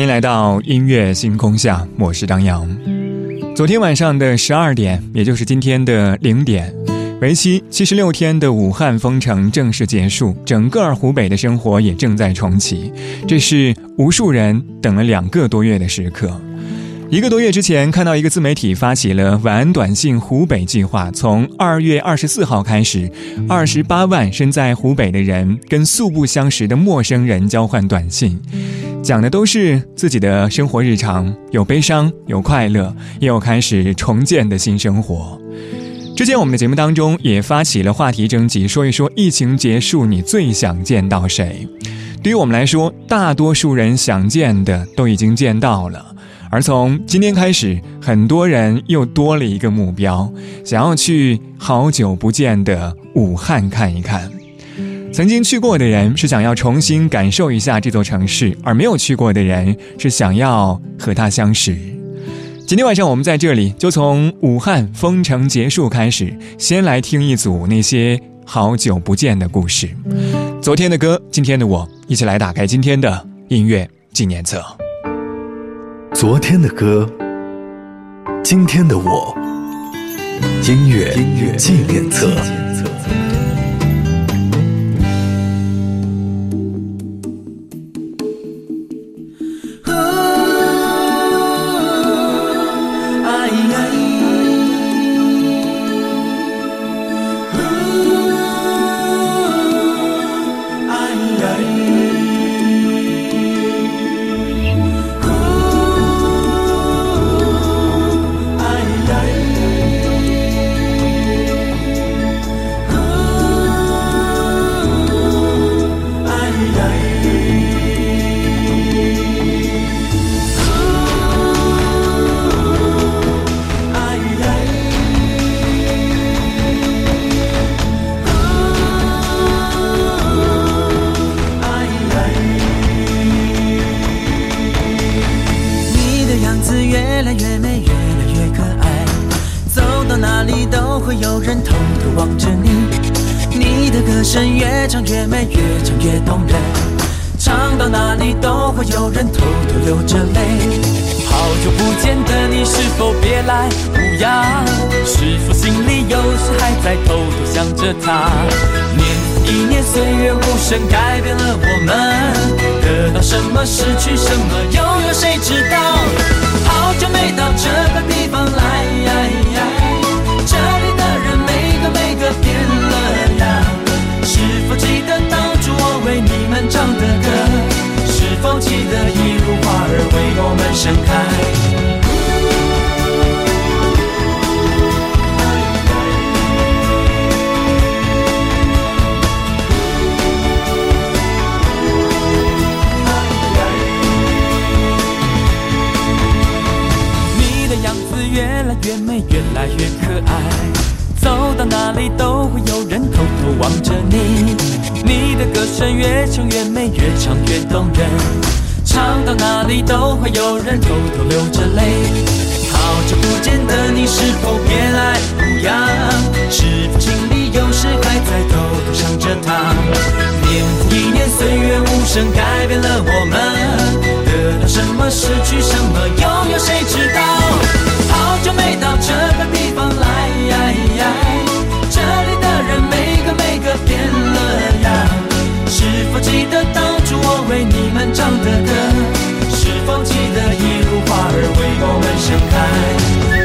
欢迎来到音乐星空下，我是张扬。昨天晚上的十二点，也就是今天的零点，为期七十六天的武汉封城正式结束，整个湖北的生活也正在重启。这是无数人等了两个多月的时刻。一个多月之前，看到一个自媒体发起了“晚安短信湖北计划”，从二月二十四号开始，二十八万身在湖北的人跟素不相识的陌生人交换短信，讲的都是自己的生活日常，有悲伤，有快乐，也有开始重建的新生活。之前我们的节目当中也发起了话题征集，说一说疫情结束你最想见到谁？对于我们来说，大多数人想见的都已经见到了。而从今天开始，很多人又多了一个目标，想要去好久不见的武汉看一看。曾经去过的人是想要重新感受一下这座城市，而没有去过的人是想要和他相识。今天晚上我们在这里，就从武汉封城结束开始，先来听一组那些好久不见的故事。昨天的歌，今天的我，一起来打开今天的音乐纪念册。昨天的歌，今天的我，音乐纪念册。越唱越美，越唱越动人，唱到哪里都会有人偷偷流着泪。好久不见的你，是否别来无恙？是否心里有时还在偷偷想着他？念一念岁月无声，改变了我们，得到什么，失去什么，又有谁知道？好久没到这个地方来。唱越动人。唱到哪里都会有人偷偷流着泪。好久不见的你，是否别来无恙？是否心里有时还在偷偷想着他？年复一年，岁月无声改变了我们。得到什么，失去什么，又有谁知道？漫长的灯？是否记得一路花儿为我们盛开？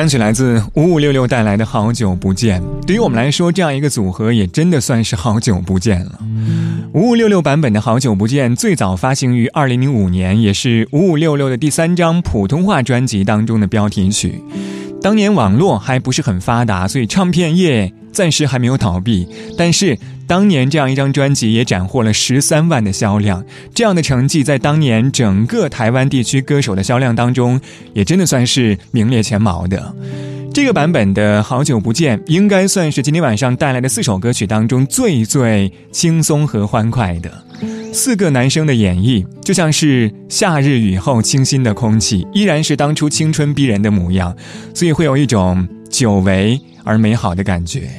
单曲来自五五六六带来的好久不见。对于我们来说，这样一个组合也真的算是好久不见了。五五六六版本的好久不见最早发行于二零零五年，也是五五六六的第三张普通话专辑当中的标题曲。当年网络还不是很发达，所以唱片业暂时还没有倒闭。但是当年这样一张专辑也斩获了十三万的销量，这样的成绩在当年整个台湾地区歌手的销量当中，也真的算是名列前茅的。这个版本的好久不见，应该算是今天晚上带来的四首歌曲当中最最轻松和欢快的。四个男生的演绎，就像是夏日雨后清新的空气，依然是当初青春逼人的模样，所以会有一种久违而美好的感觉。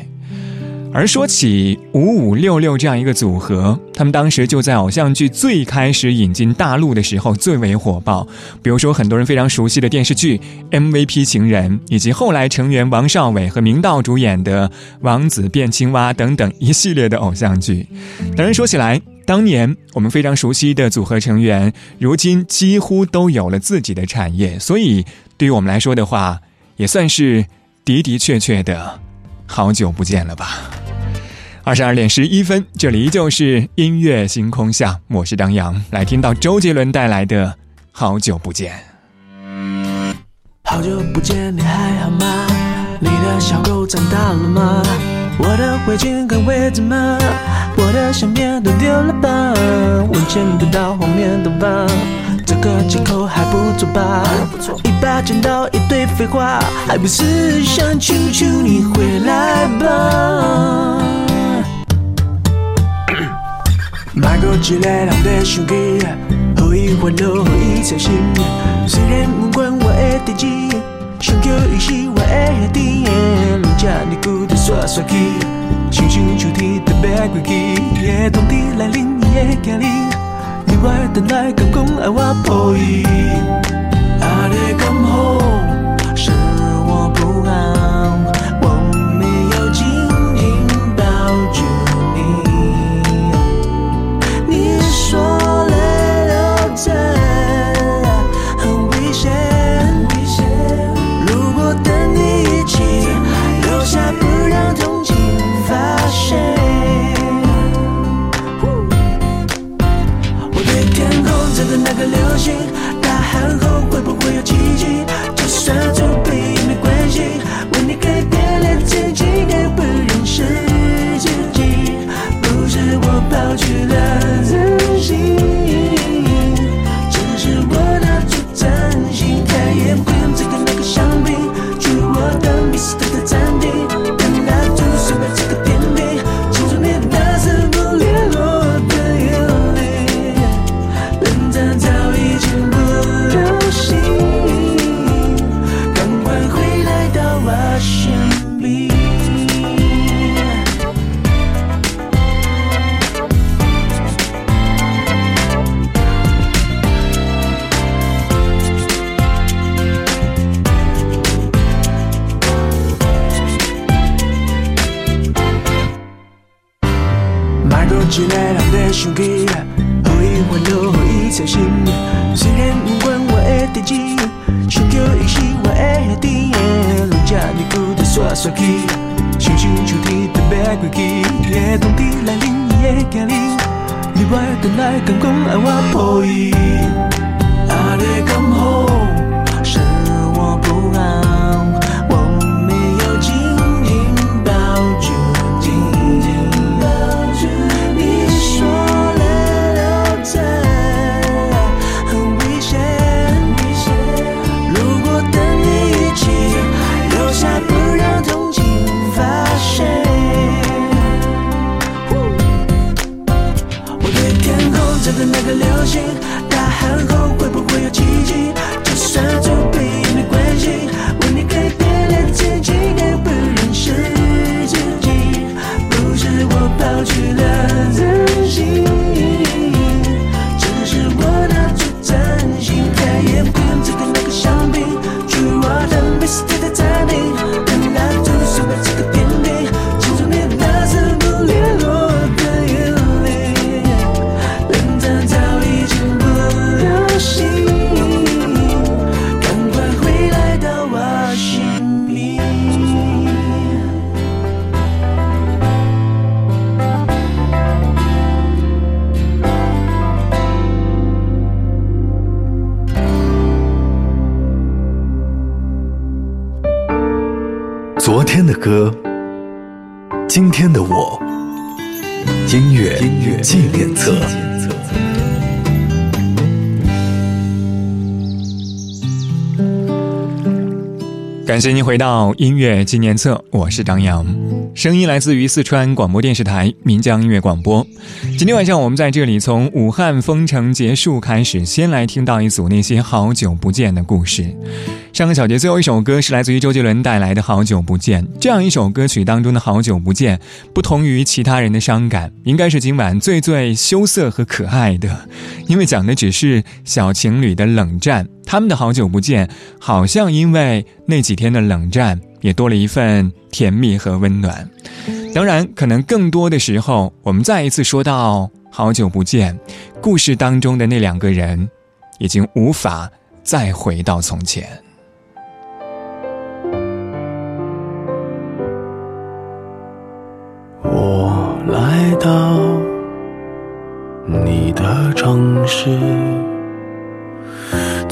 而说起五五六六这样一个组合，他们当时就在偶像剧最开始引进大陆的时候最为火爆。比如说很多人非常熟悉的电视剧《MVP 情人》，以及后来成员王少伟和明道主演的《王子变青蛙》等等一系列的偶像剧。当然说起来，当年我们非常熟悉的组合成员，如今几乎都有了自己的产业，所以对于我们来说的话，也算是的的确确的好久不见了吧。二十二点十一分，这里依旧是音乐星空下，我是张扬，来听到周杰伦带来的《好久不见》。好久不见，你还好吗？你的小狗长大了吗？我的围巾还围着吗？我的相片都丢了吧？我见不到后面的吧？个借口还不错吧？一把剪刀，一堆废话，还不是想求求你回来吧？买过一个人的相机，可以欢乐，可以操心。虽然不管我的代志，想叫伊是我的兄弟。人家你孤单耍耍去，想想秋天特别过去。夜冬天来临，伊会惊你，你我等来敢讲爱我抱伊。阿你敢好，Xuống kia, 伤心。虽然你管 đâu hỡi xe xinh! Xinh nên yêu quên, ngoài hết tiền chi? Sao cho ý chí ngoài 感谢您回到音乐纪念册，我是张扬，声音来自于四川广播电视台岷江音乐广播。今天晚上我们在这里从武汉封城结束开始，先来听到一组那些好久不见的故事。上个小节最后一首歌是来自于周杰伦带来的《好久不见》，这样一首歌曲当中的好久不见，不同于其他人的伤感，应该是今晚最最羞涩和可爱的，因为讲的只是小情侣的冷战。他们的好久不见，好像因为那几天的冷战，也多了一份甜蜜和温暖。当然，可能更多的时候，我们再一次说到好久不见，故事当中的那两个人，已经无法再回到从前。我来到你的城市。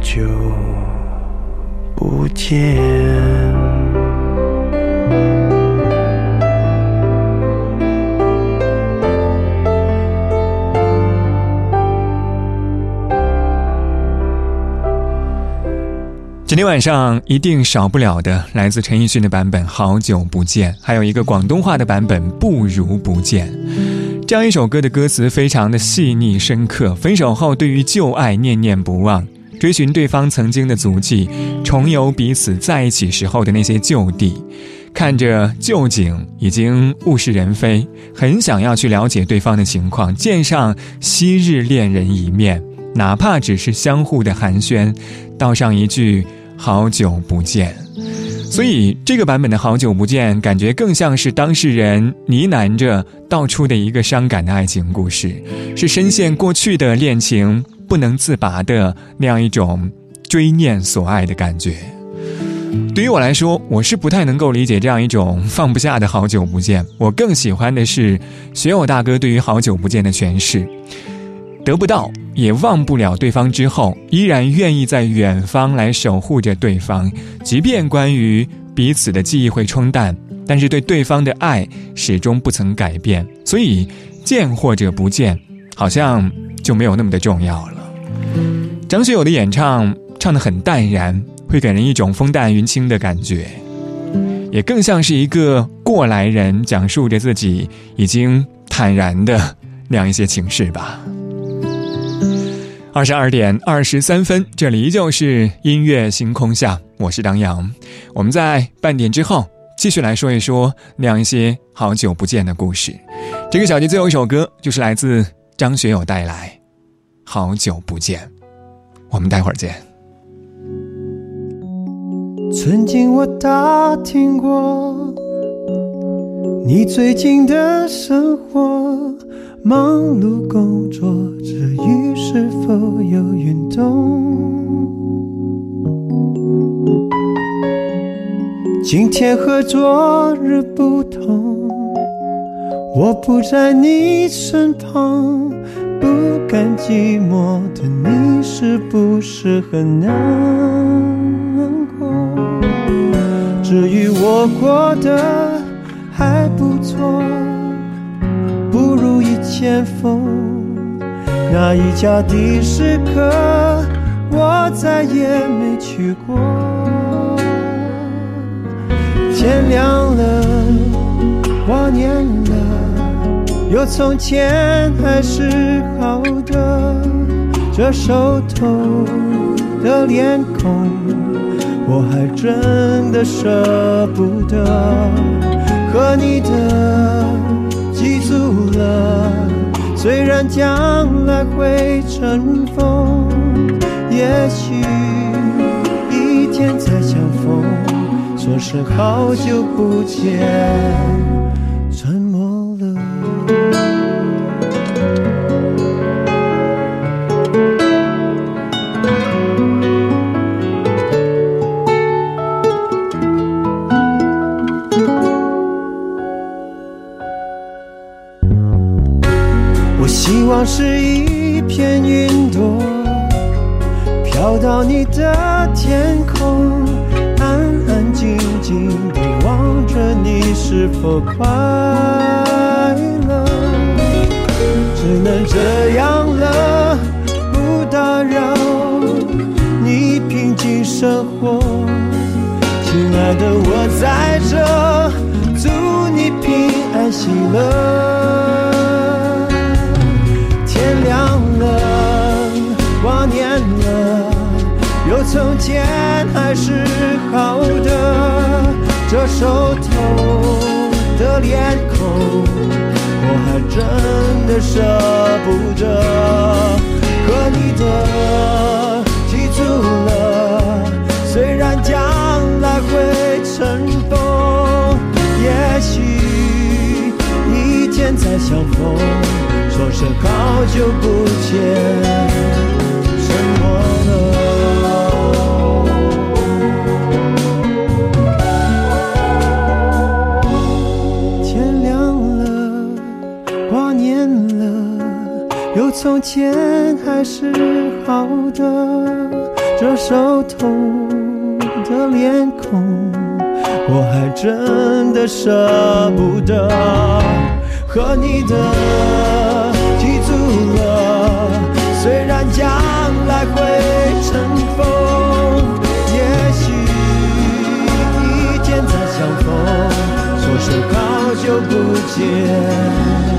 久不见。今天晚上一定少不了的，来自陈奕迅的版本《好久不见》，还有一个广东话的版本《不如不见》。这样一首歌的歌词非常的细腻深刻，分手后对于旧爱念念不忘，追寻对方曾经的足迹，重游彼此在一起时候的那些旧地，看着旧景已经物是人非，很想要去了解对方的情况，见上昔日恋人一面，哪怕只是相互的寒暄，道上一句好久不见。所以这个版本的好久不见，感觉更像是当事人呢喃着道出的一个伤感的爱情故事，是深陷过去的恋情不能自拔的那样一种追念所爱的感觉。对于我来说，我是不太能够理解这样一种放不下的好久不见。我更喜欢的是学友大哥对于好久不见的诠释：得不到也忘不了对方之后，依然愿意在远方来守护着对方，即便关于彼此的记忆会冲淡，但是对对方的爱始终不曾改变。所以，见或者不见，好像就没有那么的重要了。张学友的演唱唱得很淡然。会给人一种风淡云轻的感觉，也更像是一个过来人讲述着自己已经坦然的那样一些情事吧。二十二点二十三分，这里依旧是音乐星空下，我是张扬。我们在半点之后继续来说一说那样一些好久不见的故事。这个小节最后一首歌就是来自张学友带来《好久不见》，我们待会儿见。曾经我打听过你最近的生活，忙碌工作之余是否有运动？今天和昨日不同，我不在你身旁，不甘寂寞的你是不是很难过？至于我过得还不错，不如以前疯。那一家的士客，我再也没去过。天亮了，挂念了，有从前还是好的，这熟透的脸孔。我还真的舍不得和你的记住了，虽然将来会尘封，也许一天再相逢，说声好久不见。到你的天空，安安静静地望着你是否快乐。只能这样了，不打扰你平静生活。亲爱的，我在这，祝你平安喜乐。从前还是好的，这熟透的脸孔，我还真的舍不得和你的记住了。虽然将来会尘封，也许一天再相逢，说声好久不见。沉默了从前还是好的，这熟透的脸孔，我还真的舍不得和你的记住了。虽然将来会尘封，也许一天再相逢，说声好久不见。